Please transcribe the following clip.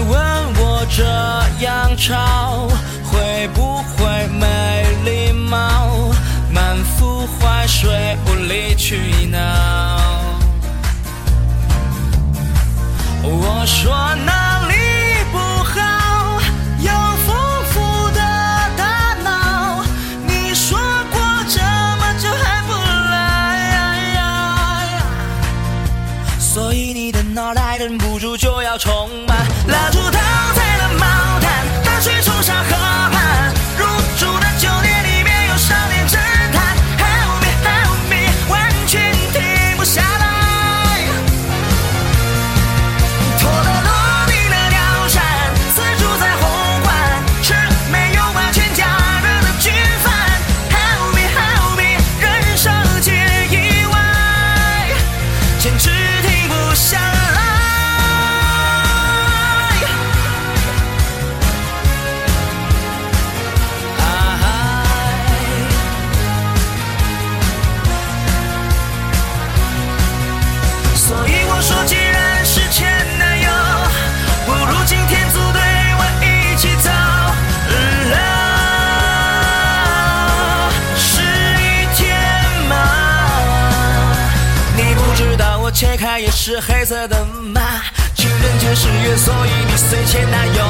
你问我这样吵会不会没礼貌？满腹坏水无理取闹。我说哪里不好？有丰富的大脑。你说过这么久还不来？所以你的脑袋忍不住就要充满，蜡烛倒在了毛毯，大雪冲上河畔，切开也是黑色的吗？情人节是月，所以你随前男友